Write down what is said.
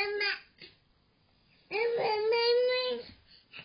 妈妈。妈妈。